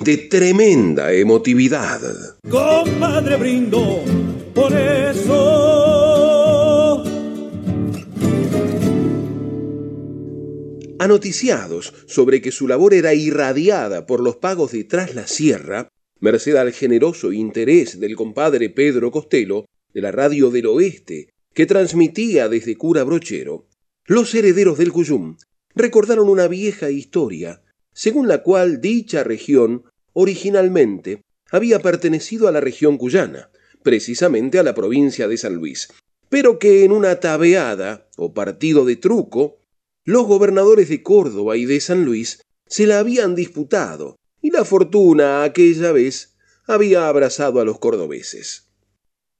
de tremenda emotividad. Compadre brindo por eso. Anoticiados sobre que su labor era irradiada por los pagos de Tras la Sierra, merced al generoso interés del compadre Pedro Costello de la Radio del Oeste, que transmitía desde Cura Brochero, los herederos del Cuyum recordaron una vieja historia, según la cual dicha región originalmente había pertenecido a la región cuyana, precisamente a la provincia de San Luis, pero que en una tabeada o partido de truco, los gobernadores de Córdoba y de San Luis se la habían disputado, y la fortuna aquella vez había abrazado a los cordobeses.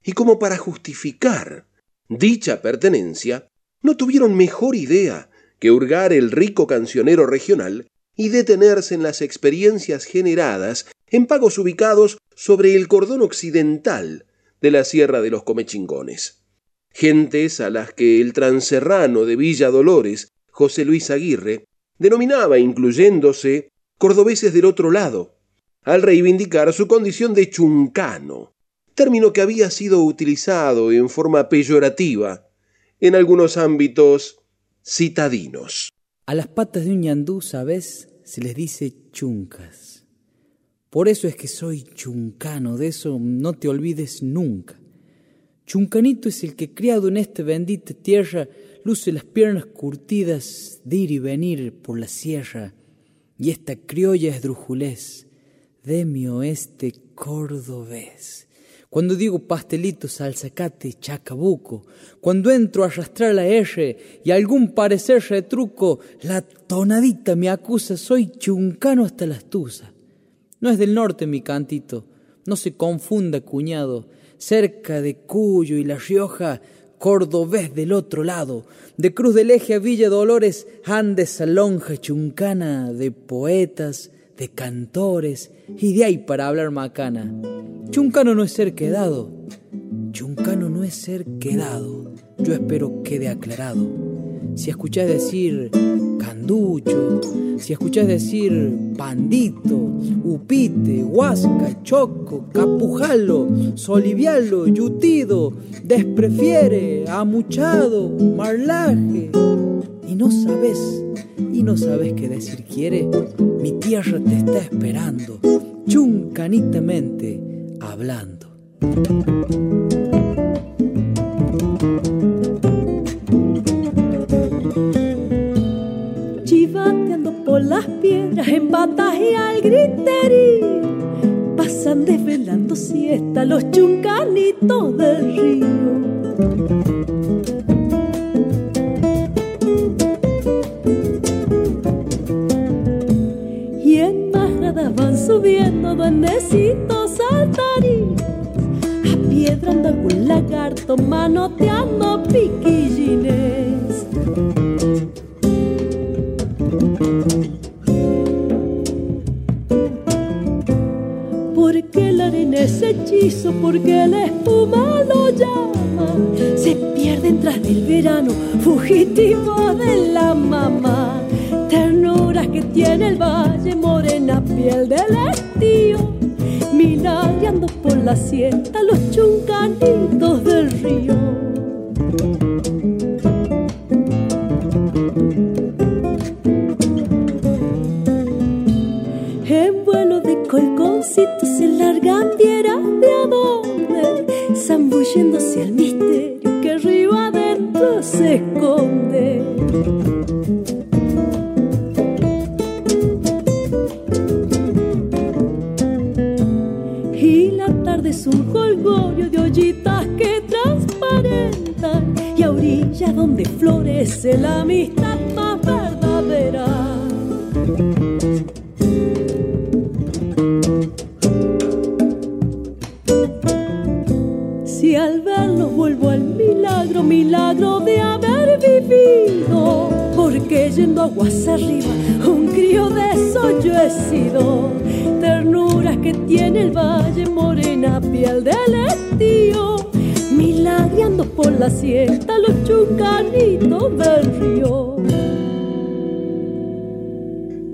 Y como para justificar dicha pertenencia, no tuvieron mejor idea que hurgar el rico cancionero regional y detenerse en las experiencias generadas en pagos ubicados sobre el cordón occidental de la Sierra de los Comechingones. Gentes a las que el transerrano de Villa Dolores, José Luis Aguirre, denominaba incluyéndose cordobeses del otro lado, al reivindicar su condición de chuncano, término que había sido utilizado en forma peyorativa en algunos ámbitos citadinos. A las patas de un ñandú, ¿sabes? Se les dice chuncas. Por eso es que soy chuncano, de eso no te olvides nunca. Chuncanito es el que criado en esta bendita tierra luce las piernas curtidas de ir y venir por la sierra, y esta criolla esdrujulés de mi oeste cordobés cuando digo pastelito, salzacate, chacabuco, cuando entro a arrastrar la R y algún parecer retruco, la tonadita me acusa, soy chuncano hasta la astuza. No es del norte mi cantito, no se confunda, cuñado, cerca de Cuyo y La Rioja, cordobés del otro lado, de Cruz del Eje a Villa Dolores, ande esa lonja chuncana de poetas, de cantores y de ahí para hablar macana. Chuncano no es ser quedado, chuncano no es ser quedado. Yo espero quede aclarado. Si escuchás decir canducho, si escuchás decir pandito, upite, huasca, choco, capujalo, solivialo, yutido, desprefiere, amuchado, marlaje, y no sabes y no sabes qué decir quiere, mi tierra te está esperando, chuncanitamente hablando. Chivateando por las piedras en y al griterío, pasan desvelando siesta los chuncanitos del río. Subiendo duendecitos saltarines, apiedrando algún lagarto, manoteando piquillines. Porque la arena es hechizo, porque la espuma lo llama, se pierden tras del verano, fugitivo de la mamá. Ternura que tiene el valle, morena piel del estío, milagreando por la sienta los chuncanitos del río. donde florece la amistad más verdadera. Si al verlos vuelvo al milagro, milagro de haber vivido, porque yendo aguas arriba, un crío de eso yo he sido. Ternuras que tiene el valle, morena piel del la siesta los chuncanitos del río.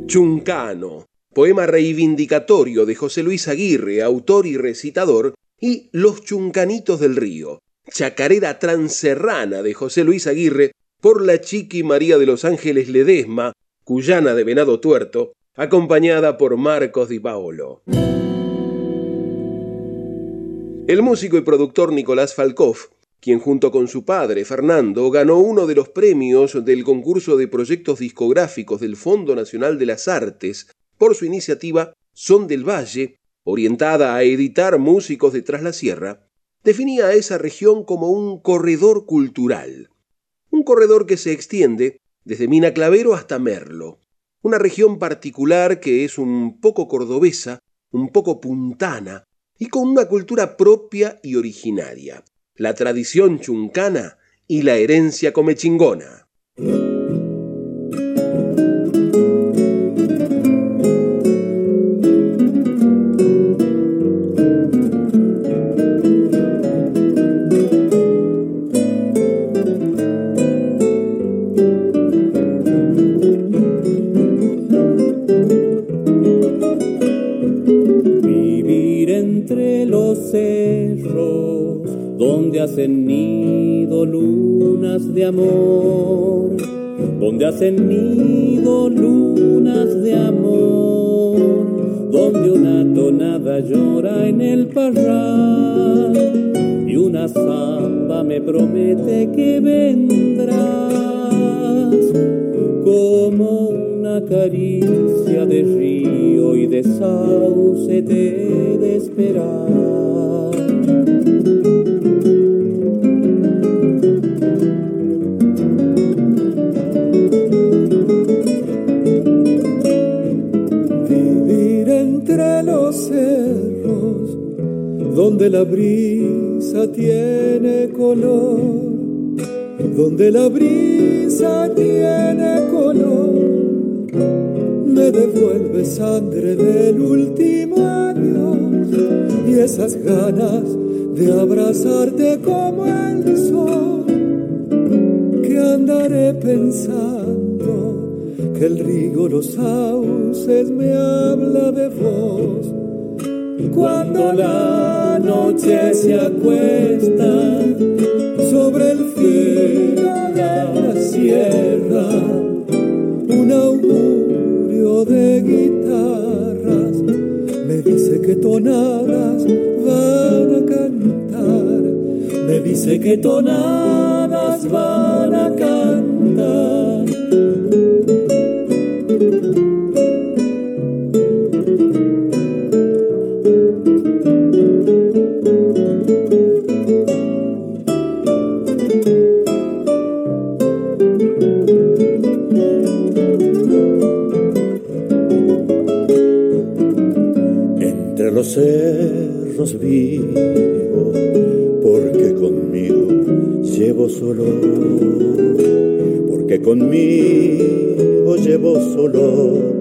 Chuncano, poema reivindicatorio de José Luis Aguirre, autor y recitador, y Los Chuncanitos del Río, chacarera transerrana de José Luis Aguirre por la chiqui María de los Ángeles Ledesma, cuyana de Venado Tuerto, acompañada por Marcos Di Paolo. El músico y productor Nicolás Falkov, quien junto con su padre Fernando ganó uno de los premios del concurso de proyectos discográficos del Fondo Nacional de las Artes por su iniciativa Son del Valle, orientada a editar músicos de Tras la Sierra, definía a esa región como un corredor cultural. Un corredor que se extiende desde Mina Clavero hasta Merlo. Una región particular que es un poco cordobesa, un poco puntana y con una cultura propia y originaria. La tradición chuncana y la herencia comechingona. Hacen nido lunas de amor, donde hacen nido lunas de amor, donde una tonada llora en el parral y una zamba me promete que vendrás como una caricia de río y de sauce te de esperar. Donde la brisa tiene color, donde la brisa tiene color, me devuelve sangre del último adiós y esas ganas de abrazarte como el sol, que andaré pensando que el río los sauces me habla de vos cuando la noche se acuesta sobre el filo de la sierra, un augurio de guitarras me dice que tonadas van a cantar, me dice que tonadas van a cantar. Vivo, porque conmigo llevo solo, porque conmigo llevo solo.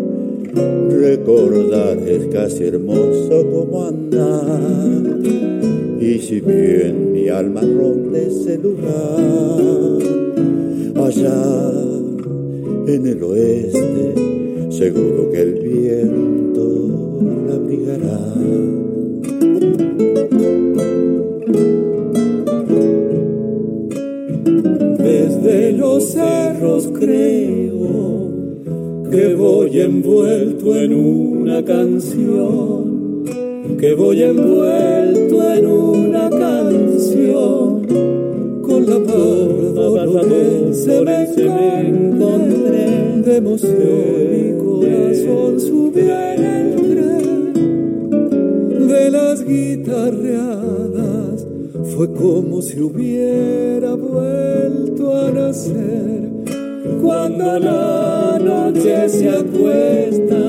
Recordar es casi hermoso como andar, y si bien mi alma ronde ese lugar, allá en el oeste, seguro que el viento la abrigará. Que voy envuelto en una canción, que voy envuelto en una canción, con la barba se me encontré de emoción y corazón subió en el tren de las guitarreadas fue como si hubiera vuelto a nacer cuando la noche se acuesta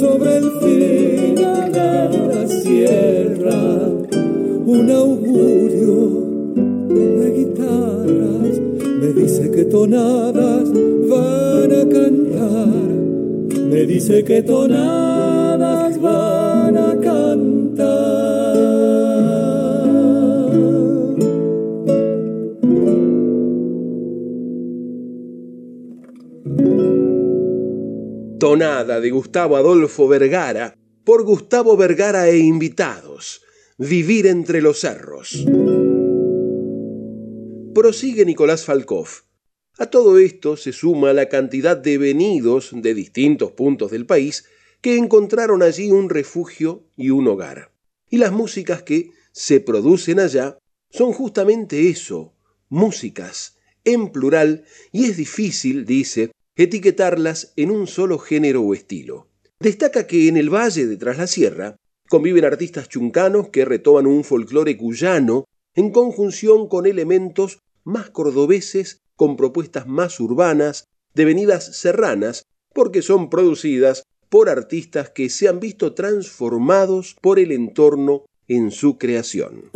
sobre el fin de la sierra, un augurio de guitarras me dice que tonadas van a cantar, me dice que tonadas Tonada de Gustavo Adolfo Vergara por Gustavo Vergara e invitados. Vivir entre los cerros. Prosigue Nicolás Falkov. A todo esto se suma la cantidad de venidos de distintos puntos del país que encontraron allí un refugio y un hogar. Y las músicas que se producen allá son justamente eso, músicas, en plural, y es difícil, dice, etiquetarlas en un solo género o estilo. Destaca que en el Valle de Tras la Sierra conviven artistas chuncanos que retoman un folclore cuyano en conjunción con elementos más cordobeses con propuestas más urbanas, devenidas serranas, porque son producidas por artistas que se han visto transformados por el entorno en su creación.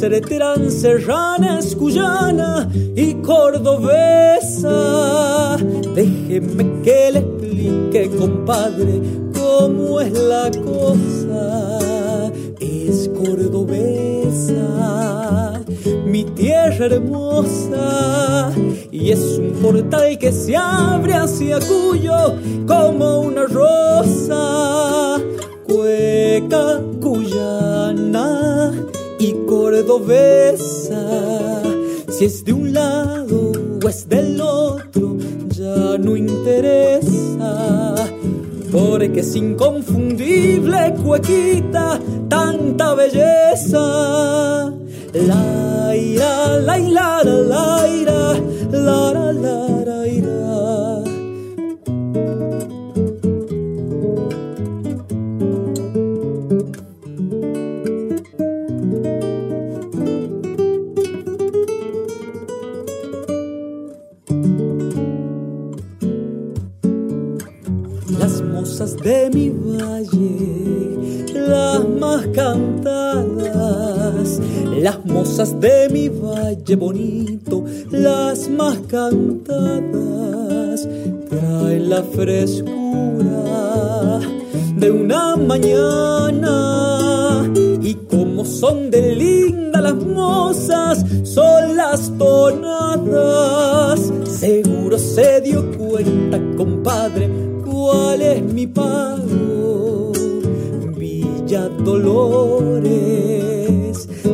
Que por ser transerrana es cuyana y cordobesa. Déjeme que le explique, compadre, cómo es la cosa es cordobesa, mi tierra hermosa, y es un portal que se abre hacia Cuyo las más cantadas, las mozas de mi valle bonito, las más cantadas, traen la frescura de una mañana y como son de linda las mozas, son las tonadas. Seguro se dio cuenta, compadre, cuál es mi pago. Dolores,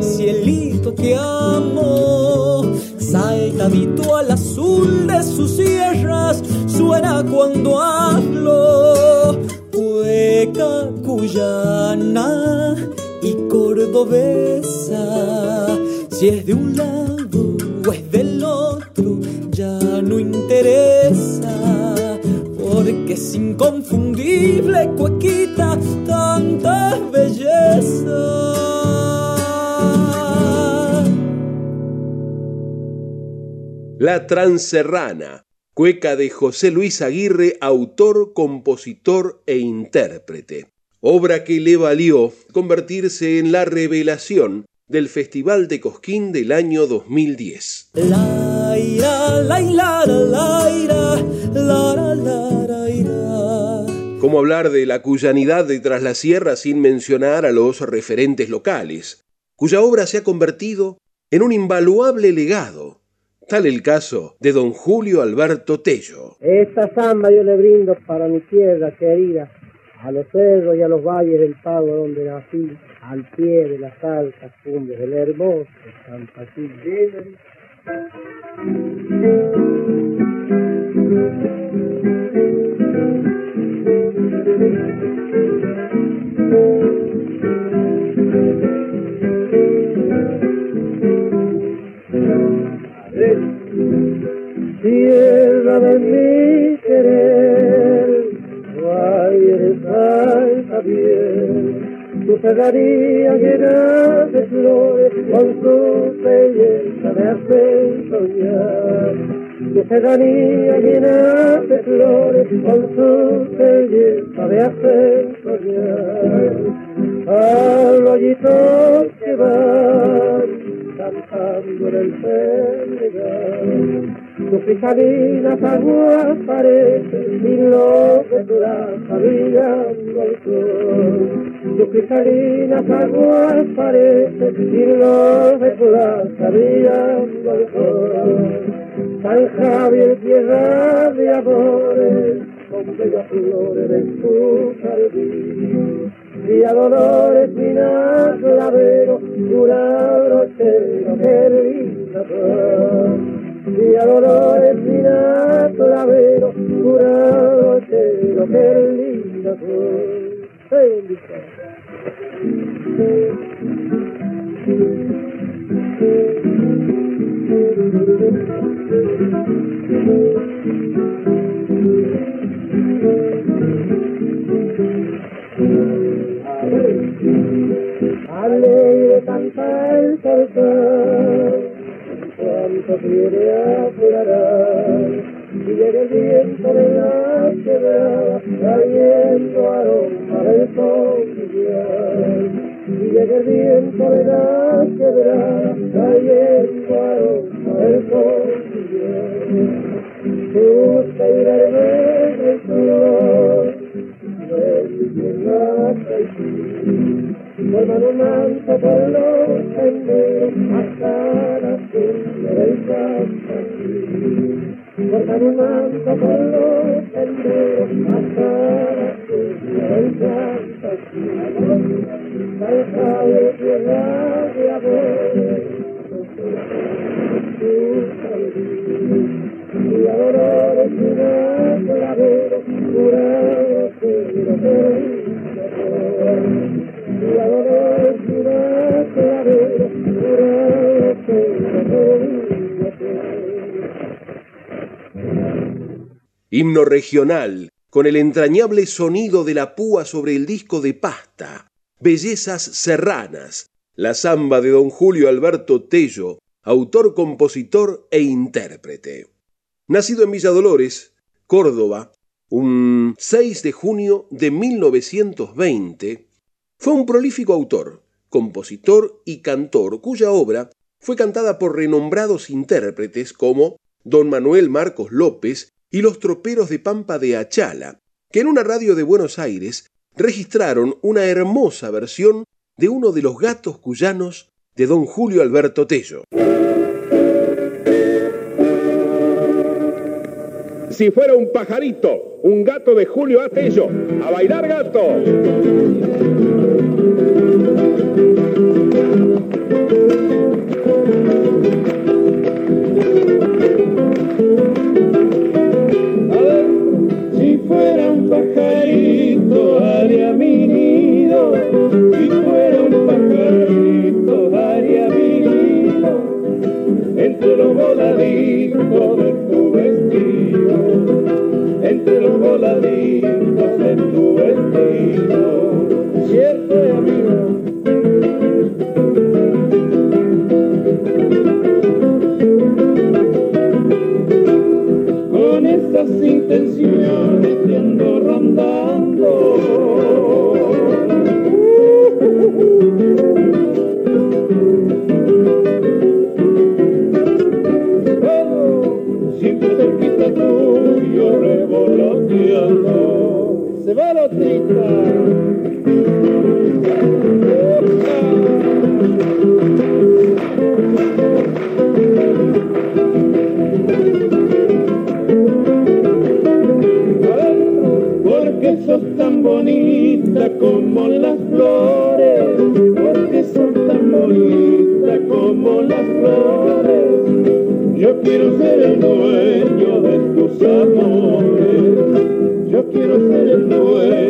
cielito que amo, saltadito al azul de sus sierras, suena cuando hablo. Cueca cuyana y cordobesa, si es de un lado o es del otro, ya no interesa. Porque es inconfundible, cuequita, La Transerrana, cueca de José Luis Aguirre, autor, compositor e intérprete. Obra que le valió convertirse en la revelación del Festival de Cosquín del año 2010. La ira, la ira, la ira, la la la ira. ¿Cómo hablar de la cuyanidad de Tras la Sierra sin mencionar a los referentes locales, cuya obra se ha convertido en un invaluable legado? Tal el caso de don Julio Alberto Tello. Esta samba yo le brindo para mi tierra querida, a los cerros y a los valles del pago donde nací, al pie de las altas cumbres del hermoso San Patricio. Llega el viento de la quebrada, trayendo aroma del sol Tú te irás el flor, un manto por los senderos hasta la cumbre del un manto por los regional, con el entrañable sonido de la púa sobre el disco de pasta. Bellezas serranas, la samba de don Julio Alberto Tello, autor, compositor e intérprete. Nacido en Villa Dolores, Córdoba, un 6 de junio de 1920, fue un prolífico autor, compositor y cantor cuya obra fue cantada por renombrados intérpretes como don Manuel Marcos López y los troperos de Pampa de Achala, que en una radio de Buenos Aires registraron una hermosa versión de uno de los gatos cuyanos de don Julio Alberto Tello. Si fuera un pajarito, un gato de Julio Atello, a bailar gato. Un pajarito, haría mi nido. Si fuera un pajarito, haría mi nido. Entre los voladitos de tu vestido, entre los voladitos quiero ser el dueño de tus amores, yo quiero ser el dueño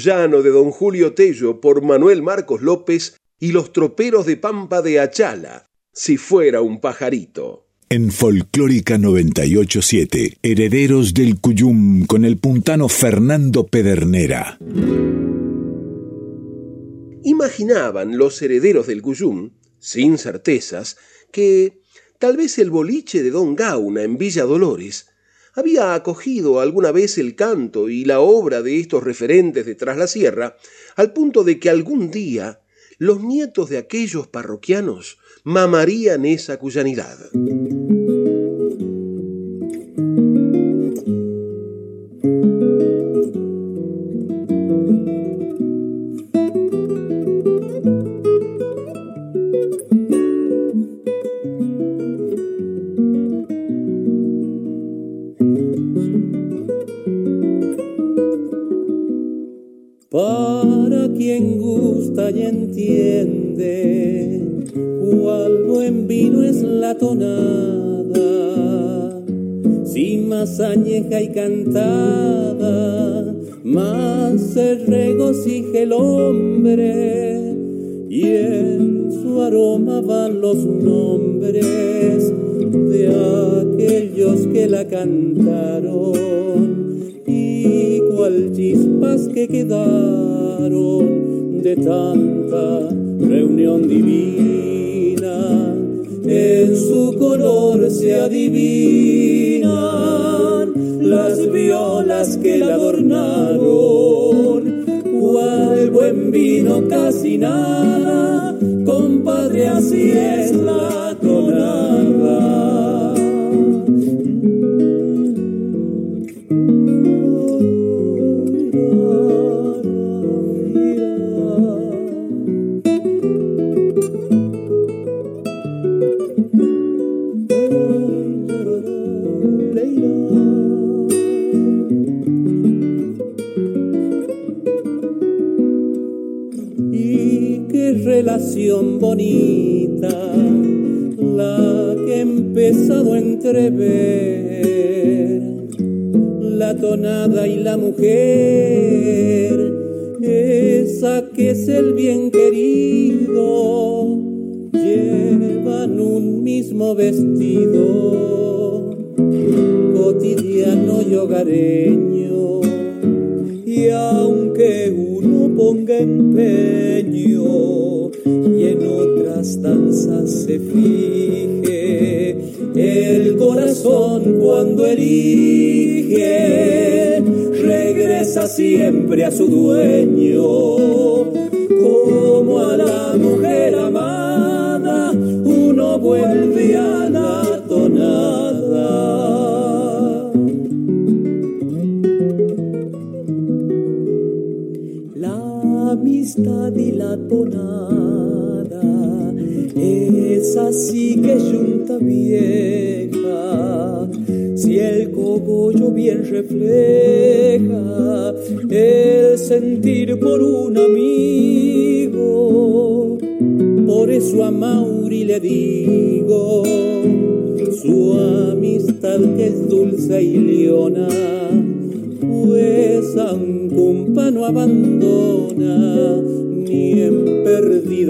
Gato Cuyano de don Julio Tello por Manuel Marcos López y los troperos de Pampa de Achala, si fuera un pajarito. En Folclórica 987, Herederos del Cuyum con el puntano Fernando Pedernera. Imaginaban los herederos del Cuyum, sin certezas, que tal vez el boliche de Don Gauna en Villa Dolores había acogido alguna vez el canto y la obra de estos referentes de Tras la Sierra, al punto de que algún día los nietos de aquellos parroquianos mamarían esa cuyanidad. Y entiende cuál buen vino es la tonada, si más añeja y cantada, más se regocija el hombre y en su aroma van los nombres de aquellos que la cantaron cual chispas que quedaron de tanta reunión divina. En su color se adivinan las violas que la adornaron. Cual buen vino casi nada, compadre, así es la tonada.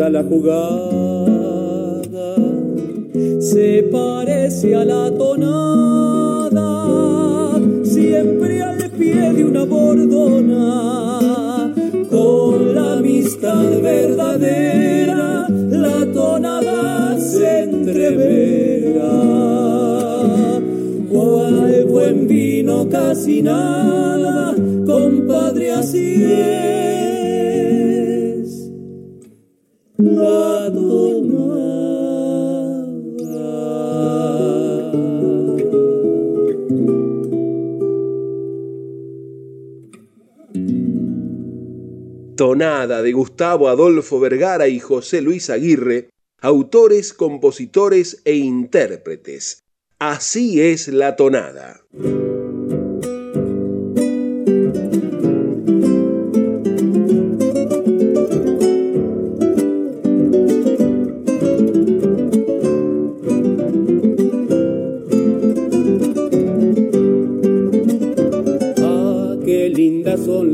La jugada se parece a la tonada, siempre al pie de una bordona, con la amistad verdadera, la tonada se entrevera. Cual buen vino casi nada, compadre así es. De Gustavo Adolfo Vergara y José Luis Aguirre, autores, compositores e intérpretes. Así es la tonada.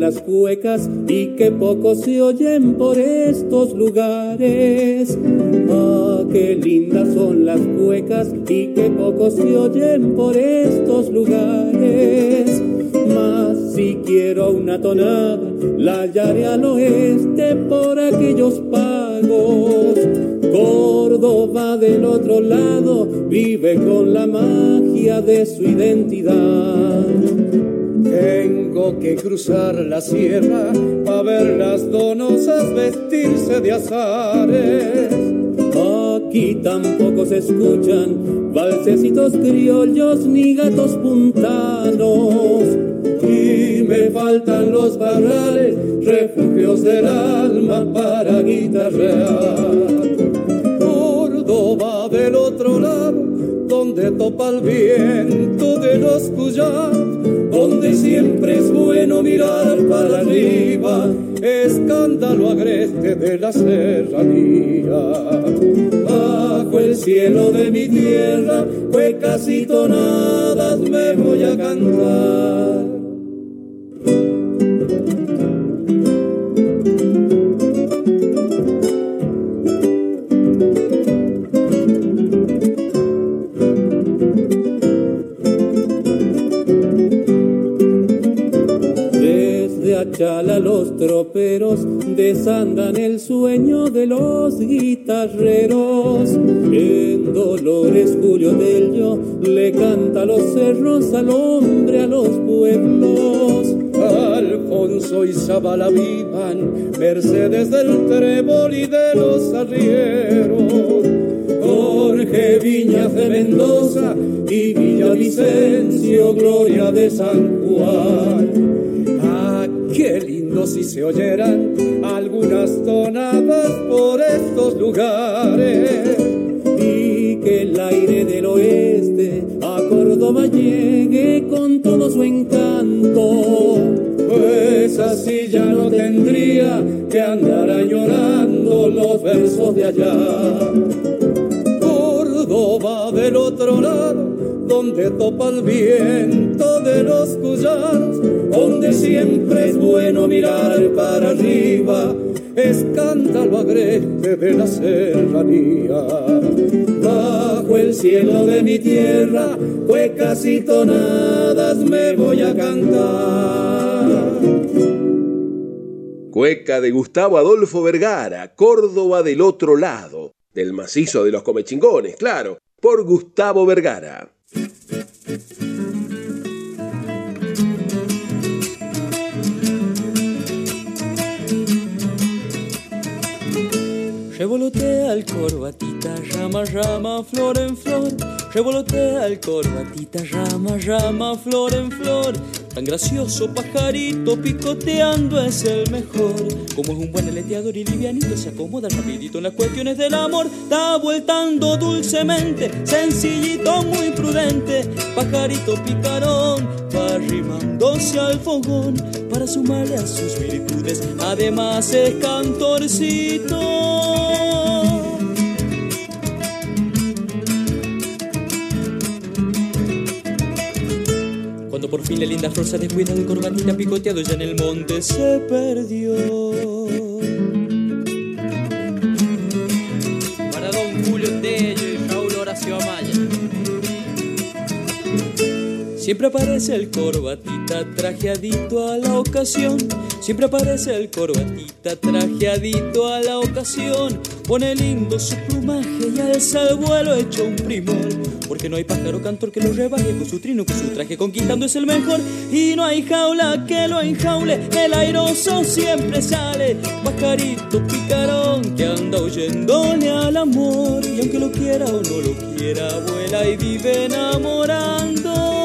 Las cuecas y qué poco se oyen por estos lugares. Ah, qué lindas son las cuecas y qué poco se oyen por estos lugares. Mas si quiero una tonada, la hallaré al oeste por aquellos pagos. Córdoba del otro lado vive con la magia de su identidad. Tengo que cruzar la sierra para ver las donosas vestirse de azares. Aquí tampoco se escuchan valsecitos criollos ni gatos puntanos. Y me faltan los barrales, refugios del alma para topa el viento de los cuyados donde siempre es bueno mirar para arriba, escándalo agreste de la serranía. Bajo el cielo de mi tierra, cuecas y tonadas me voy a cantar. Chala los troperos desandan el sueño de los guitarreros. En Dolores Julio del Yo le canta los cerros al hombre, a los pueblos. Alfonso y Zabala vivan, Mercedes del Trébol y de los arrieros. Jorge Viñas de Mendoza y Villavicencio, gloria de San Juan Qué lindo si se oyeran algunas tonadas por estos lugares. Y que el aire del oeste a Córdoba llegue con todo su encanto. Pues así ya no tendría que andar añorando los versos de allá. Córdoba del otro lado donde topa el viento de los cuyanos, donde siempre es bueno mirar para arriba, escándalo agreste de la serranía. Bajo el cielo de mi tierra, cuecas y tonadas me voy a cantar. Cueca de Gustavo Adolfo Vergara, Córdoba del otro lado, del macizo de los comechingones, claro, por Gustavo Vergara. Revolotea el corbatita, rama, rama, flor en flor. Revolotea el corbatita, rama, rama, flor en flor. Tan gracioso pajarito picoteando es el mejor. Como es un buen aleteador y livianito, se acomoda rapidito en las cuestiones del amor. Está vueltando dulcemente, sencillito, muy prudente. Pajarito picarón, va arrimándose al fogón para sumarle a sus virtudes. Además es cantorcito. Cuando por fin la linda flor se descuida de corbatina picoteado ya en el monte se perdió. Para don Julio Tello y Raúl Horacio Amaya. Siempre aparece el corbatita trajeadito a la ocasión. Siempre aparece el corbatita trajeadito a la ocasión. Pone lindo su plumaje y alza el vuelo hecho un primor. Porque no hay pájaro cantor que lo rebaje con su trino, con su traje conquistando es el mejor. Y no hay jaula que lo enjaule, el airoso siempre sale. Pajarito picarón que anda oyéndole al amor. Y aunque lo quiera o no lo quiera, vuela y vive enamorando.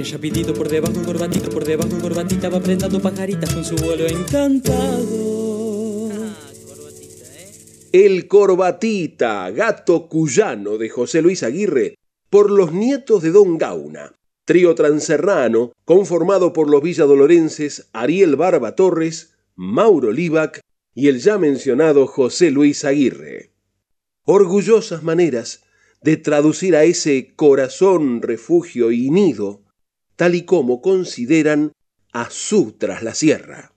Bien rapidito por debajo, corbatito por debajo, corbatita va apretando pajaritas con su vuelo encantado. El Corbatita, gato cuyano de José Luis Aguirre, por los nietos de Don Gauna, trío transerrano conformado por los villadolorenses Ariel Barba Torres, Mauro Libac y el ya mencionado José Luis Aguirre. Orgullosas maneras de traducir a ese corazón, refugio y nido, tal y como consideran a su tras la sierra.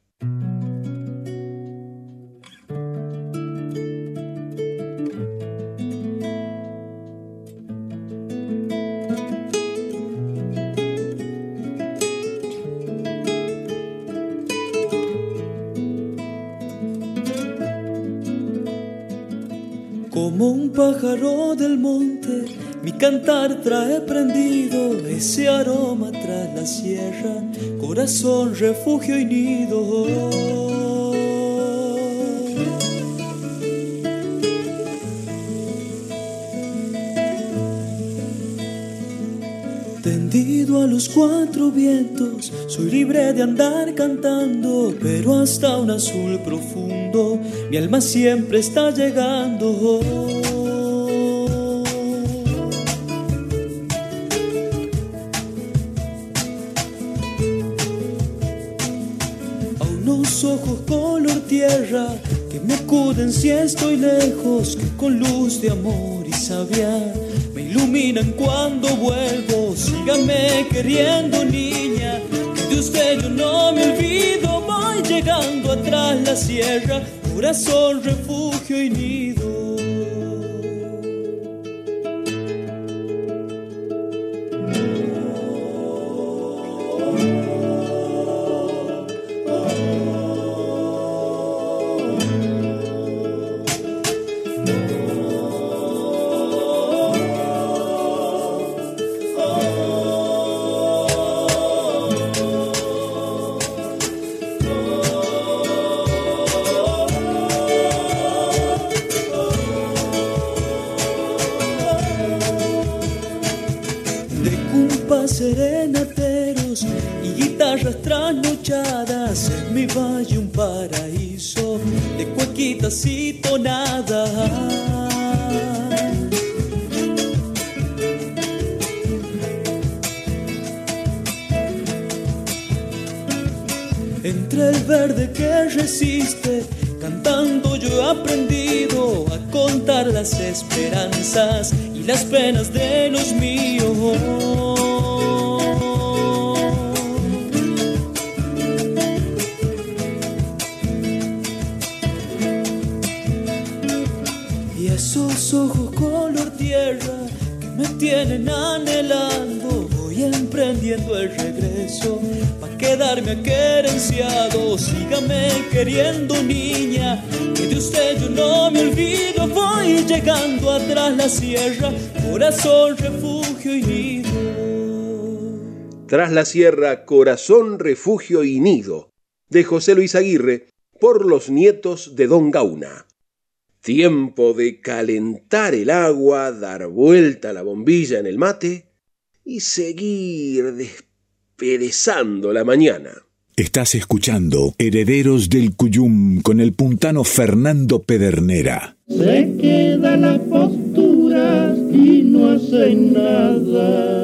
Como un pájaro del monte, mi cantar trae prendido ese aroma tras la sierra, corazón, refugio y nido. Tendido a los cuatro vientos, soy libre de andar cantando, pero hasta un azul profundo, mi alma siempre está llegando. Si estoy lejos, con luz de amor y sabia me iluminan cuando vuelvo. Síganme queriendo, niña, que de usted yo no me olvido. Voy llegando atrás la sierra, corazón, refugio y nido. La sierra, corazón, refugio y nido, de José Luis Aguirre, por los nietos de Don Gauna. Tiempo de calentar el agua, dar vuelta a la bombilla en el mate y seguir desperezando la mañana. Estás escuchando Herederos del Cuyum con el puntano Fernando Pedernera. Se quedan las posturas y no hacen nada.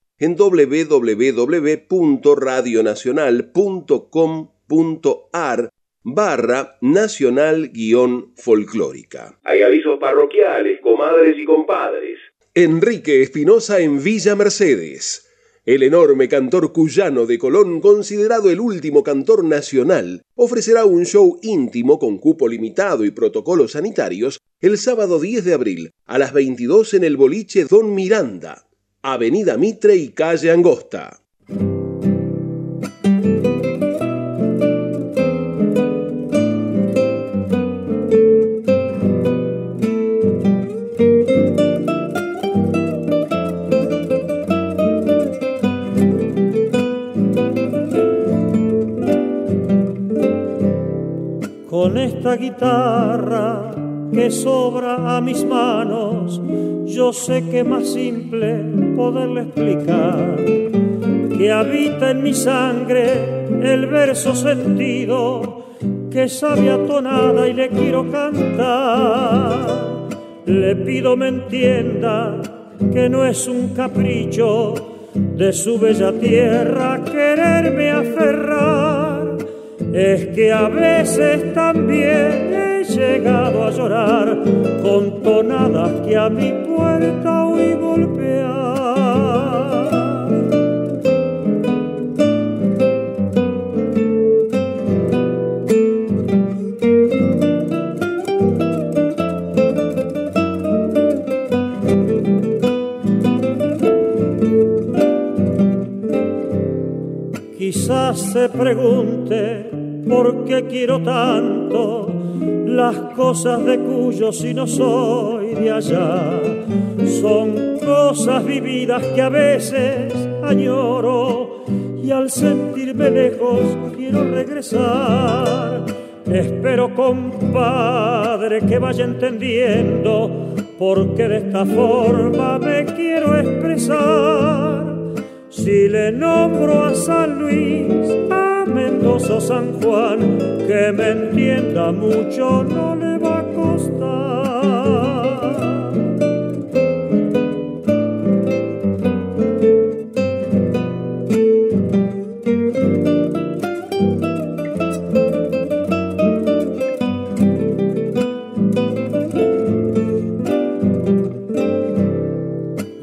en www.radionacional.com.ar barra nacional guion folclórica. Hay avisos parroquiales, comadres y compadres. Enrique Espinosa en Villa Mercedes. El enorme cantor cuyano de Colón, considerado el último cantor nacional, ofrecerá un show íntimo con cupo limitado y protocolos sanitarios el sábado 10 de abril a las 22 en el boliche Don Miranda, Avenida Mitre y Calle Angosta. con esta guitarra que sobra a mis manos, yo sé que más simple poderle explicar que habita en mi sangre el verso sentido que sabe tonada y le quiero cantar. Le pido me entienda que no es un capricho de su bella tierra quererme aferrar. Es que a veces también llegado a llorar con tonadas que a mi puerta hoy golpear. Quizás se pregunte por qué quiero tanto las cosas de cuyo si no soy de allá. Son cosas vividas que a veces añoro y al sentirme lejos quiero regresar. Espero, compadre, que vaya entendiendo porque de esta forma me quiero expresar si le nombro a San Luis, Mendoza San Juan, que me entienda mucho no le va a costar.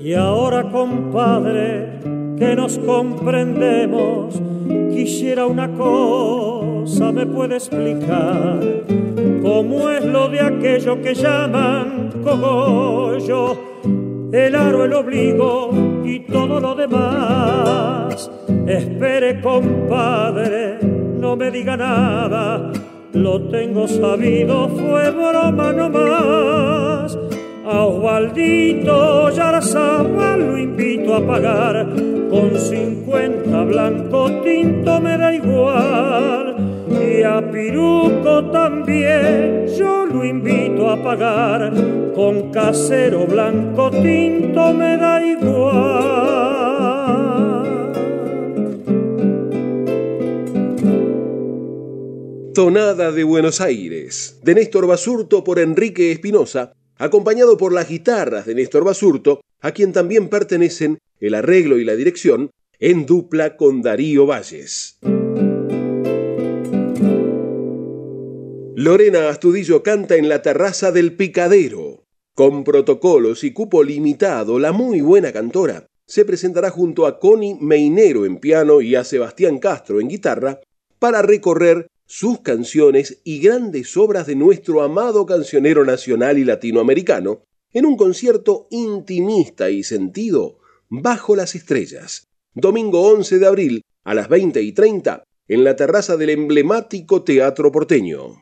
Y ahora, compadre, que nos comprendemos, quisiera una cosa, me puede explicar cómo es lo de aquello que llaman cogollo, el aro, el obligo y todo lo demás. Espere, compadre, no me diga nada, lo tengo sabido, fue broma nomás. A Osvaldito Yarazabal lo invito a pagar con cincuenta blanco tinto me da igual. Y a Piruco también yo lo invito a pagar con casero blanco tinto me da igual. Tonada de Buenos Aires, de Néstor Basurto por Enrique Espinosa, acompañado por las guitarras de Néstor Basurto, a quien también pertenecen el arreglo y la dirección, en dupla con Darío Valles. Lorena Astudillo canta en la terraza del Picadero. Con protocolos y cupo limitado, la muy buena cantora se presentará junto a Connie Meinero en piano y a Sebastián Castro en guitarra para recorrer sus canciones y grandes obras de nuestro amado cancionero nacional y latinoamericano en un concierto intimista y sentido bajo las estrellas. Domingo 11 de abril a las 20 y 30 en la terraza del emblemático Teatro Porteño.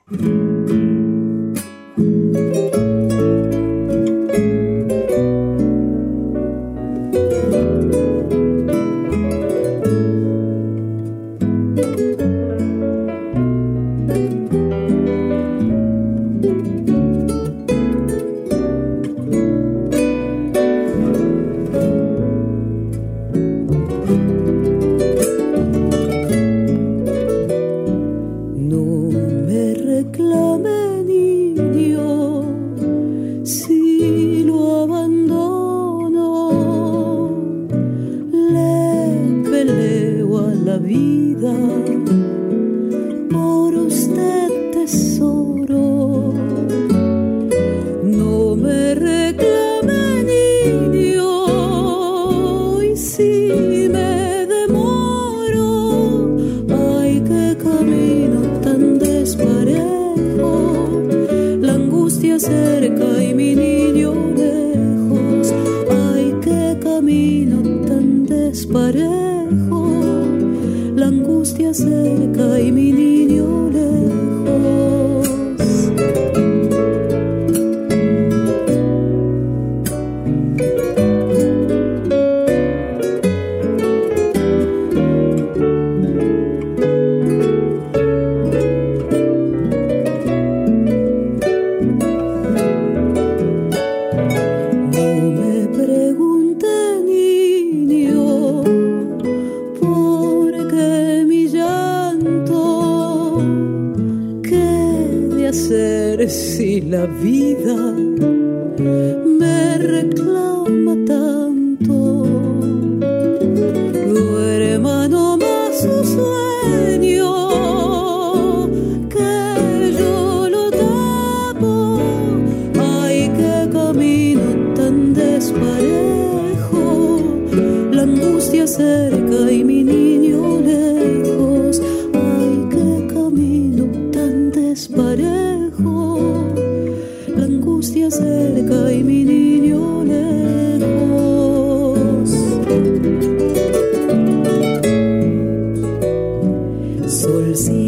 dulce.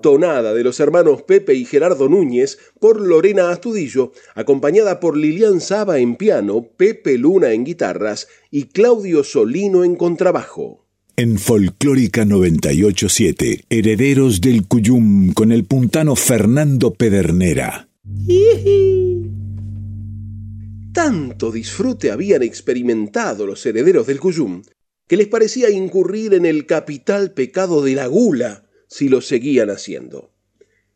Tonada de los hermanos Pepe y Gerardo Núñez por Lorena Astudillo, acompañada por Lilian Saba en piano, Pepe Luna en guitarras y Claudio Solino en contrabajo. En Folclórica 987, Herederos del Cuyum con el puntano Fernando Pedernera. Tanto disfrute habían experimentado los herederos del Cuyum que les parecía incurrir en el capital pecado de la gula si lo seguían haciendo.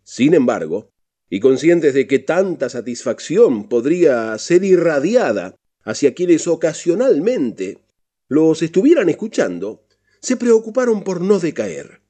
Sin embargo, y conscientes de que tanta satisfacción podría ser irradiada hacia quienes ocasionalmente los estuvieran escuchando, se preocuparon por no decaer,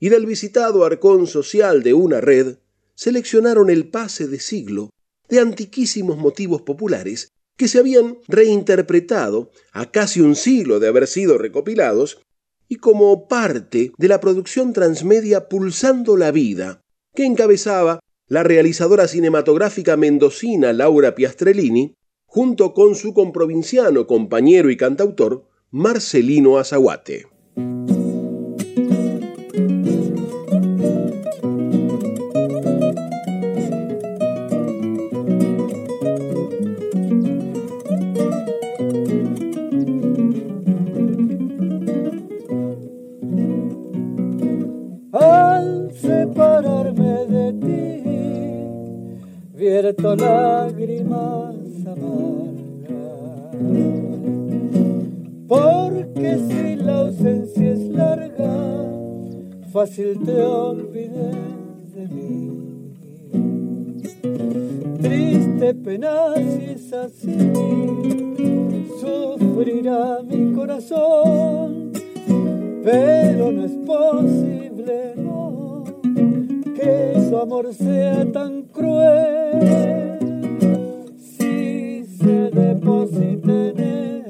y del visitado arcón social de una red seleccionaron el pase de siglo de antiquísimos motivos populares que se habían reinterpretado a casi un siglo de haber sido recopilados y como parte de la producción transmedia Pulsando la Vida, que encabezaba la realizadora cinematográfica mendocina Laura Piastrellini, junto con su comprovinciano compañero y cantautor Marcelino Azaguate. Lágrimas amargas. Porque si la ausencia es larga, fácil te olvides de mí. Triste pena si es así, sufrirá mi corazón, pero no es posible, que su amor sea tan cruel. Si se deposita en él,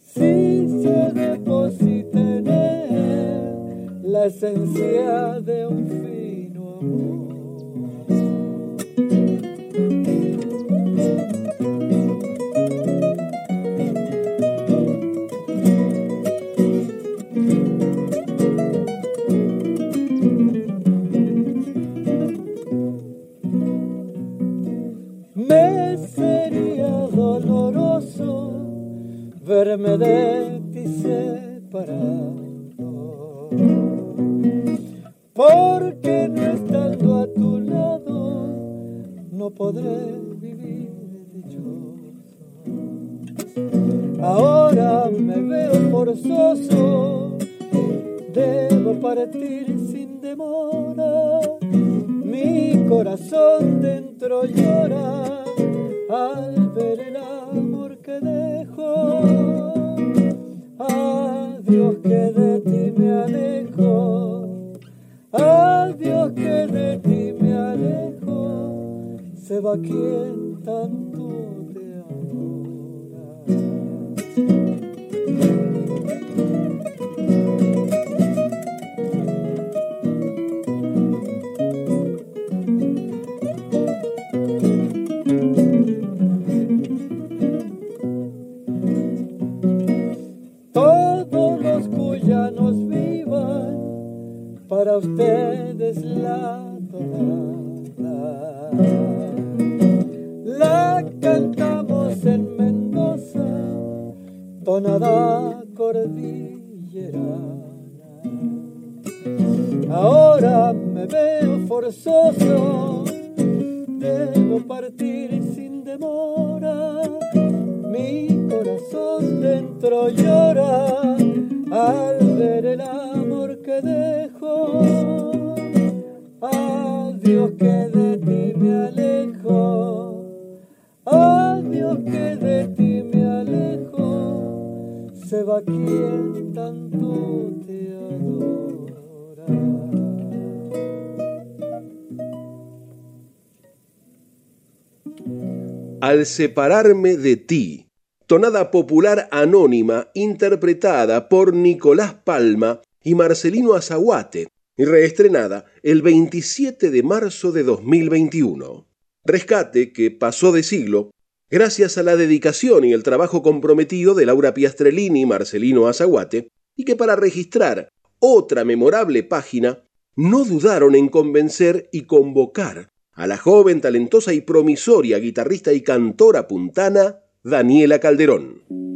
si se deposita en él la esencia de un fino amor. Verme de ti separado. Porque no estando a tu lado no podré vivir dichoso. Ahora me veo forzoso, debo partir Se va quien tanto te adora. Al separarme de ti, tonada popular anónima interpretada por Nicolás Palma y Marcelino Azaguate y reestrenada el 27 de marzo de 2021. Rescate que pasó de siglo gracias a la dedicación y el trabajo comprometido de Laura Piastrellini y Marcelino Azaguate y que para registrar otra memorable página no dudaron en convencer y convocar a la joven, talentosa y promisoria guitarrista y cantora puntana Daniela Calderón.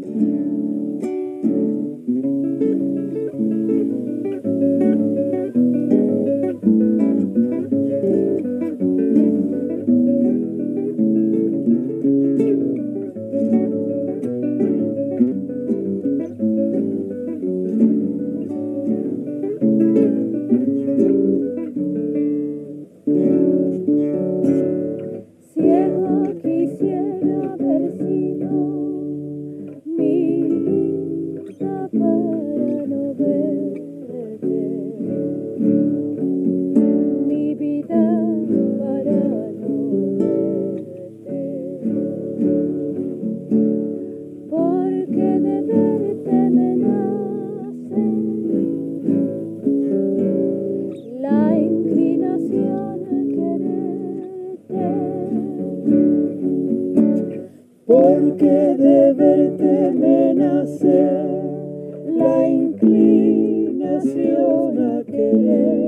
Grabada al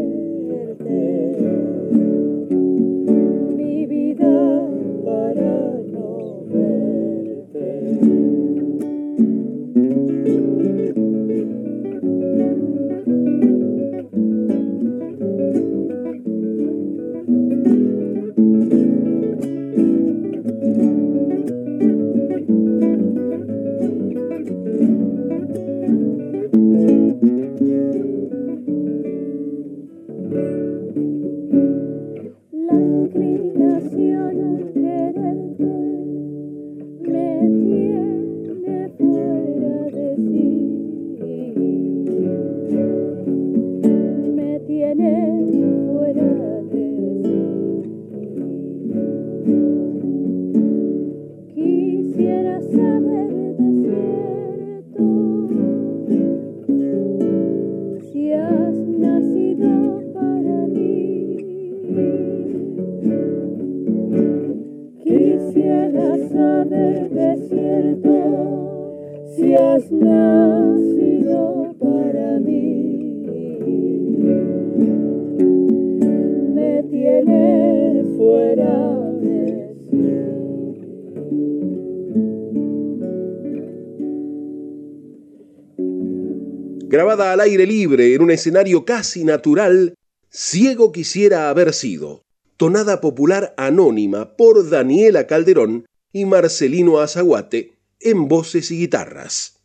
aire libre en un escenario casi natural, Ciego quisiera haber sido, tonada popular anónima por Daniela Calderón y Marcelino Azaguate en voces y guitarras.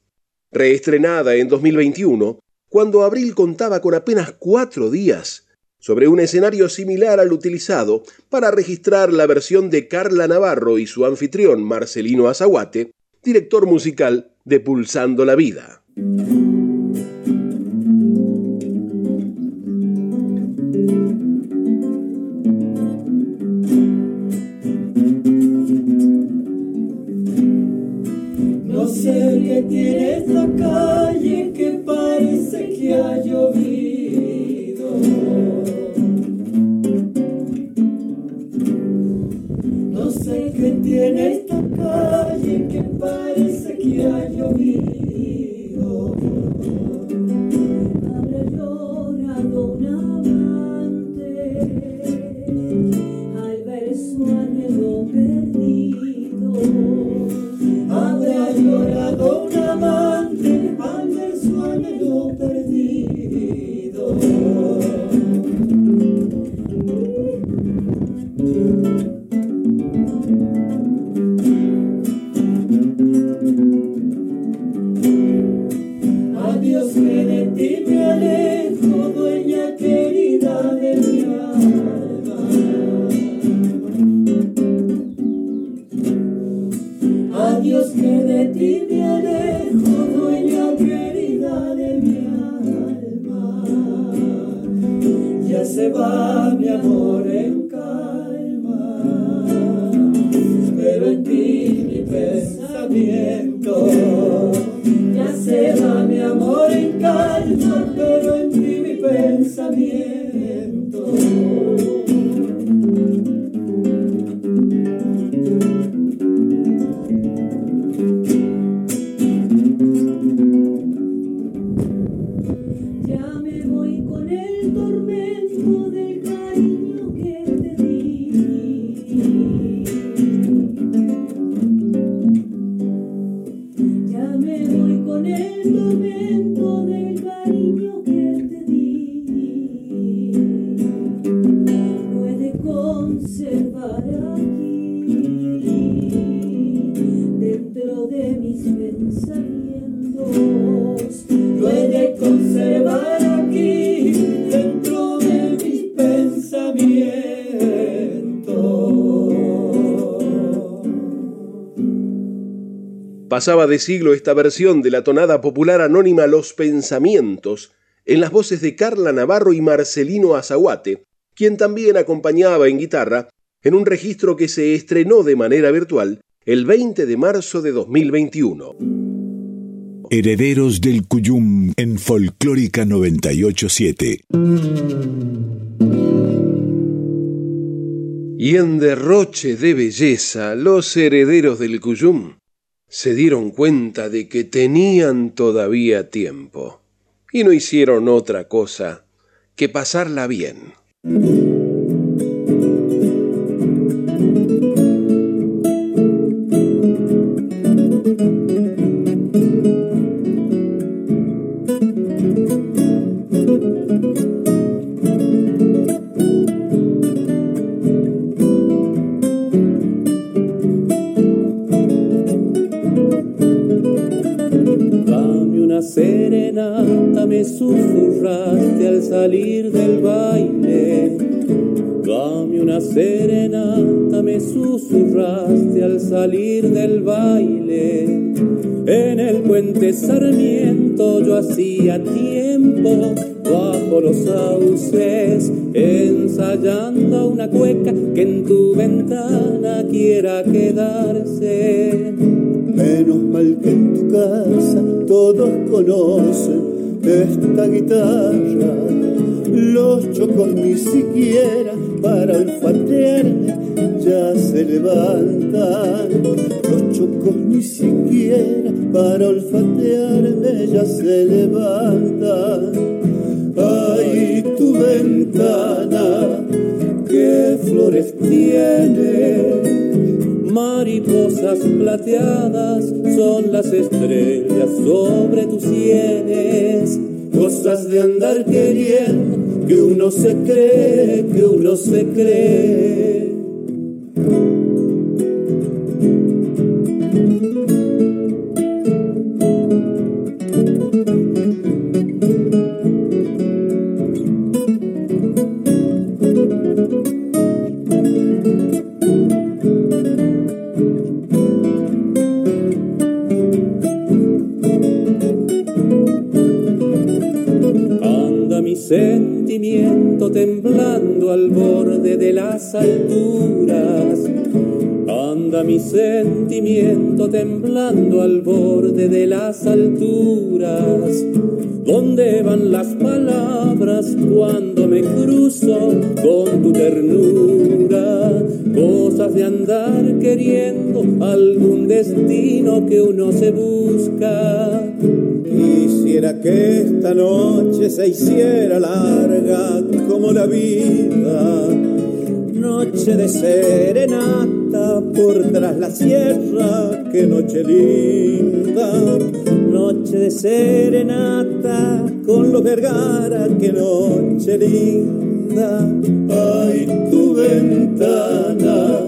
Reestrenada en 2021, cuando Abril contaba con apenas cuatro días, sobre un escenario similar al utilizado para registrar la versión de Carla Navarro y su anfitrión Marcelino Azaguate, director musical de Pulsando la Vida. Pasaba de siglo esta versión de la tonada popular anónima Los Pensamientos, en las voces de Carla Navarro y Marcelino Azaguate, quien también acompañaba en guitarra en un registro que se estrenó de manera virtual el 20 de marzo de 2021. Herederos del Cuyum en Folclórica 987. Y en derroche de belleza, los herederos del Cuyum se dieron cuenta de que tenían todavía tiempo y no hicieron otra cosa que pasarla bien. Serenata, me susurraste al salir del baile. En el puente Sarmiento yo hacía tiempo bajo los sauces, ensayando una cueca que en tu ventana quiera quedarse. Menos mal que en tu casa todos conocen esta guitarra. Los chocos ni siquiera para olfatearme ya se levantan. Los chocos ni siquiera para olfatearme ya se levantan. Ay, tu ventana, qué flores tiene Mariposas plateadas son las estrellas sobre tus sienes. Cosas de andar queriendo que uno se cree, que uno se cree. Sentimiento temblando al borde de las alturas. ¿Dónde van las palabras cuando me cruzo con tu ternura? Cosas de andar queriendo algún destino que uno se busca. Quisiera que esta noche se hiciera larga como la vida. Noche de serenata por tras la sierra, qué noche linda. Noche de serenata con los Vergara, qué noche linda. Ay, tu ventana,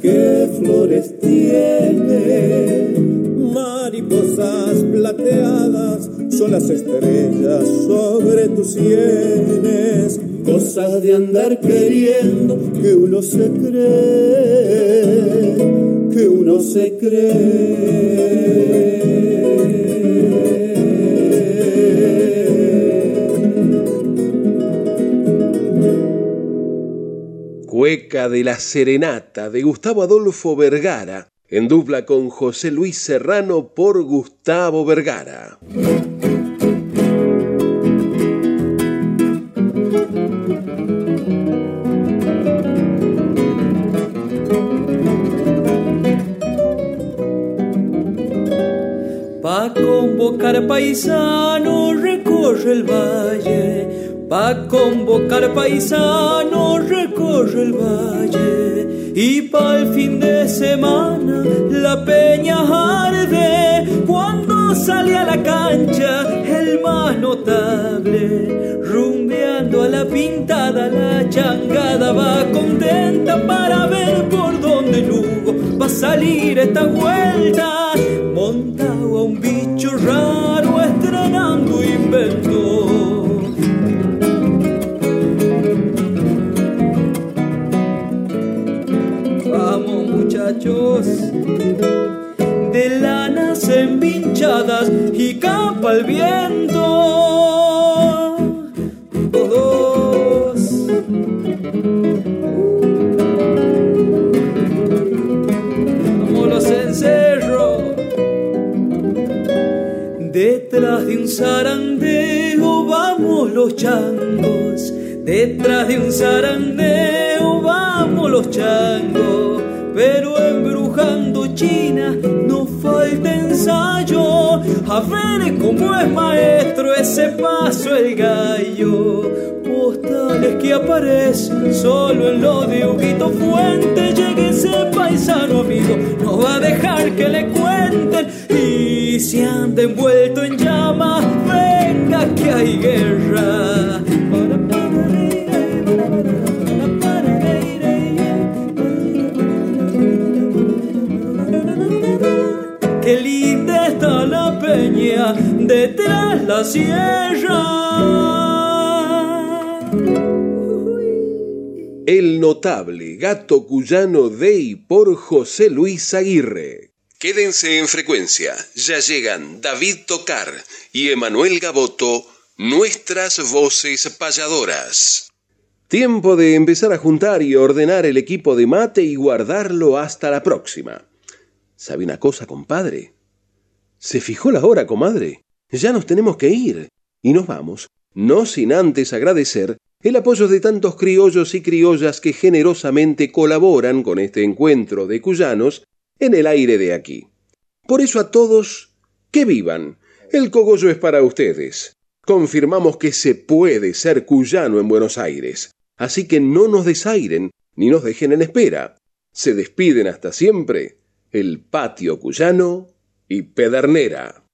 qué flores tiene mariposas plateadas son las estrellas sobre tus sienes, cosas de andar queriendo que uno se cree, que uno se cree. Cueca de la Serenata de Gustavo Adolfo Vergara en dupla con José Luis Serrano por Gustavo Vergara. Pa convocar paisano recorre el valle, pa convocar paisano recorre el valle. Y para el fin de semana la peña arde. Cuando sale a la cancha el más notable rumbeando a la pintada la changada va contenta para ver por dónde Lugo. Va a salir esta vuelta montado a un raro estrenando invento de lanas empinchadas y capa al viento. Detrás de un zarandeo vamos los changos detrás de un zarandeo vamos los changos pero embrujando China no falta ensayo. A ver cómo es maestro ese paso el gallo. Postales que aparecen solo en lo de Huguito Fuente. Llegue ese paisano amigo, no va a dejar que le cuenten. Y si anda envuelto en venga que hay guerra. detrás la sierra. El notable gato cuyano de y por José Luis Aguirre. Quédense en frecuencia, ya llegan David Tocar y Emanuel Gaboto, nuestras voces payadoras. Tiempo de empezar a juntar y ordenar el equipo de mate y guardarlo hasta la próxima. ¿Sabe una cosa, compadre? Se fijó la hora, comadre. Ya nos tenemos que ir. Y nos vamos, no sin antes agradecer el apoyo de tantos criollos y criollas que generosamente colaboran con este encuentro de cuyanos en el aire de aquí. Por eso a todos, que vivan. El cogollo es para ustedes. Confirmamos que se puede ser cuyano en Buenos Aires. Así que no nos desairen ni nos dejen en espera. Se despiden hasta siempre el patio cuyano y Pedernera.